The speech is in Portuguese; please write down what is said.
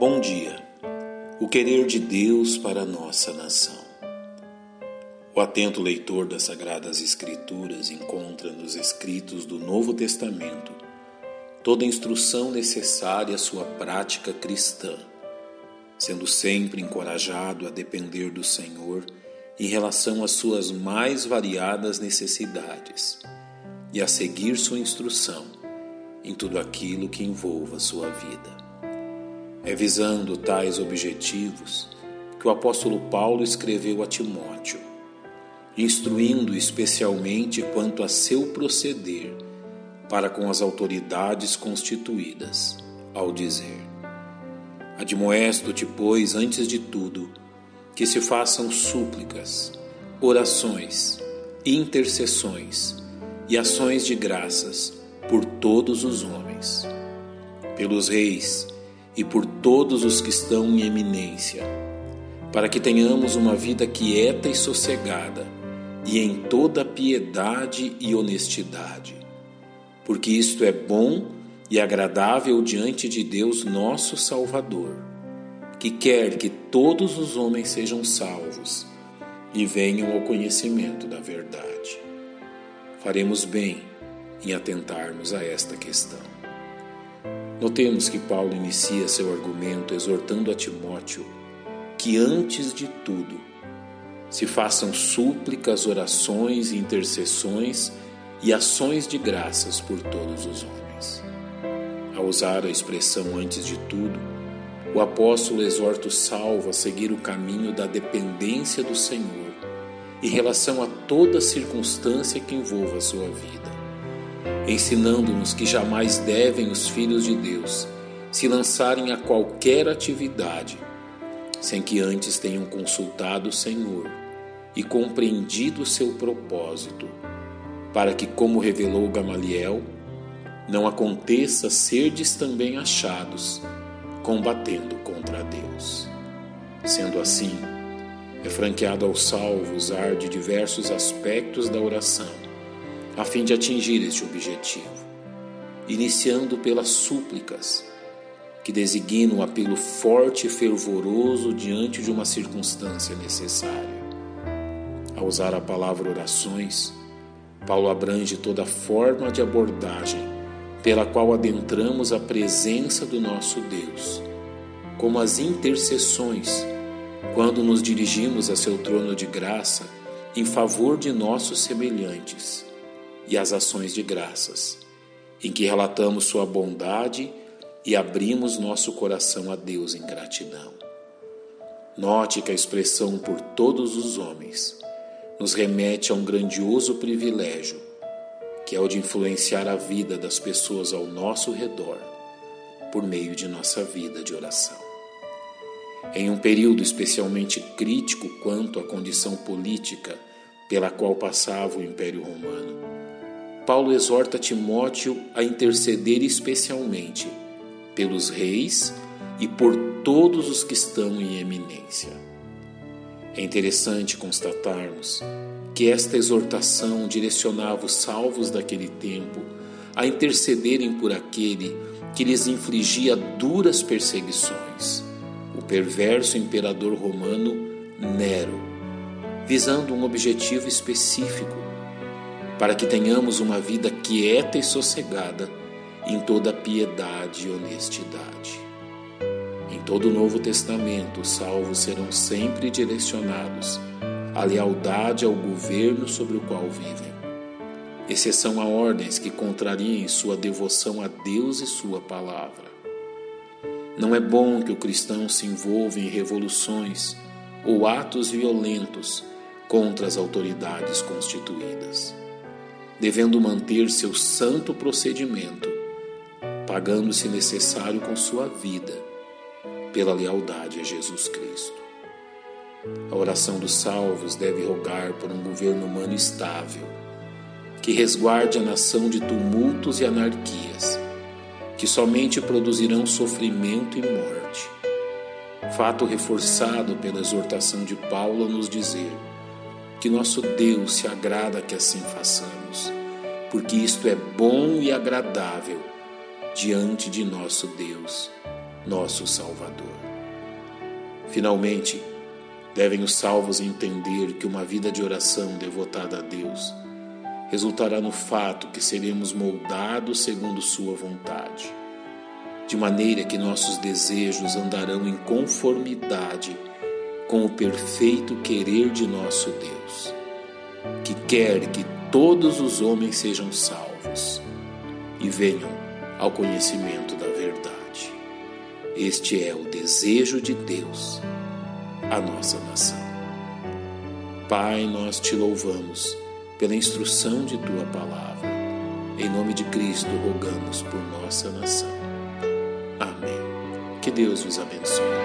Bom dia. O querer de Deus para a nossa nação. O atento leitor das Sagradas Escrituras encontra nos escritos do Novo Testamento toda a instrução necessária à sua prática cristã, sendo sempre encorajado a depender do Senhor em relação às suas mais variadas necessidades e a seguir sua instrução em tudo aquilo que envolva sua vida. É visando tais objetivos que o apóstolo Paulo escreveu a Timóteo, instruindo especialmente quanto a seu proceder para com as autoridades constituídas, ao dizer: Admoesto-te, pois, antes de tudo, que se façam súplicas, orações, intercessões e ações de graças por todos os homens, pelos reis e por todos os que estão em eminência, para que tenhamos uma vida quieta e sossegada e em toda piedade e honestidade, porque isto é bom e agradável diante de Deus nosso Salvador, que quer que todos os homens sejam salvos e venham ao conhecimento da verdade. Faremos bem em atentarmos a esta questão. Notemos que Paulo inicia seu argumento exortando a Timóteo que, antes de tudo, se façam súplicas, orações, intercessões e ações de graças por todos os homens. Ao usar a expressão antes de tudo, o apóstolo exorta o salvo a seguir o caminho da dependência do Senhor em relação a toda circunstância que envolva a sua vida ensinando-nos que jamais devem os filhos de Deus se lançarem a qualquer atividade sem que antes tenham consultado o Senhor e compreendido o seu propósito, para que, como revelou Gamaliel, não aconteça serdes também achados combatendo contra Deus. Sendo assim, é franqueado aos salvos usar de diversos aspectos da oração a fim de atingir este objetivo, iniciando pelas súplicas, que designam um apelo forte e fervoroso diante de uma circunstância necessária. Ao usar a palavra orações, Paulo abrange toda forma de abordagem pela qual adentramos a presença do nosso Deus, como as intercessões, quando nos dirigimos a seu trono de graça em favor de nossos semelhantes e as ações de graças, em que relatamos Sua bondade e abrimos nosso coração a Deus em gratidão. Note que a expressão por todos os homens nos remete a um grandioso privilégio, que é o de influenciar a vida das pessoas ao nosso redor por meio de nossa vida de oração. Em um período especialmente crítico quanto à condição política pela qual passava o Império Romano, Paulo exorta Timóteo a interceder especialmente pelos reis e por todos os que estão em eminência. É interessante constatarmos que esta exortação direcionava os salvos daquele tempo a intercederem por aquele que lhes infligia duras perseguições, o perverso imperador romano Nero, visando um objetivo específico para que tenhamos uma vida quieta e sossegada em toda piedade e honestidade. Em todo o Novo Testamento, os salvos serão sempre direcionados à lealdade ao governo sobre o qual vivem, exceção a ordens que contrariem sua devoção a Deus e sua palavra. Não é bom que o cristão se envolva em revoluções ou atos violentos contra as autoridades constituídas devendo manter seu santo procedimento, pagando se necessário com sua vida, pela lealdade a Jesus Cristo. A oração dos salvos deve rogar por um governo humano estável, que resguarde a nação de tumultos e anarquias, que somente produzirão sofrimento e morte. Fato reforçado pela exortação de Paulo a nos dizer que nosso Deus se agrada que assim façamos, porque isto é bom e agradável diante de nosso Deus nosso Salvador. Finalmente, devem os salvos entender que uma vida de oração devotada a Deus resultará no fato que seremos moldados segundo Sua vontade, de maneira que nossos desejos andarão em conformidade com o perfeito querer de nosso Deus, que quer que todos os homens sejam salvos e venham ao conhecimento da verdade. Este é o desejo de Deus, a nossa nação. Pai, nós te louvamos pela instrução de tua palavra. Em nome de Cristo, rogamos por nossa nação. Amém. Que Deus vos abençoe.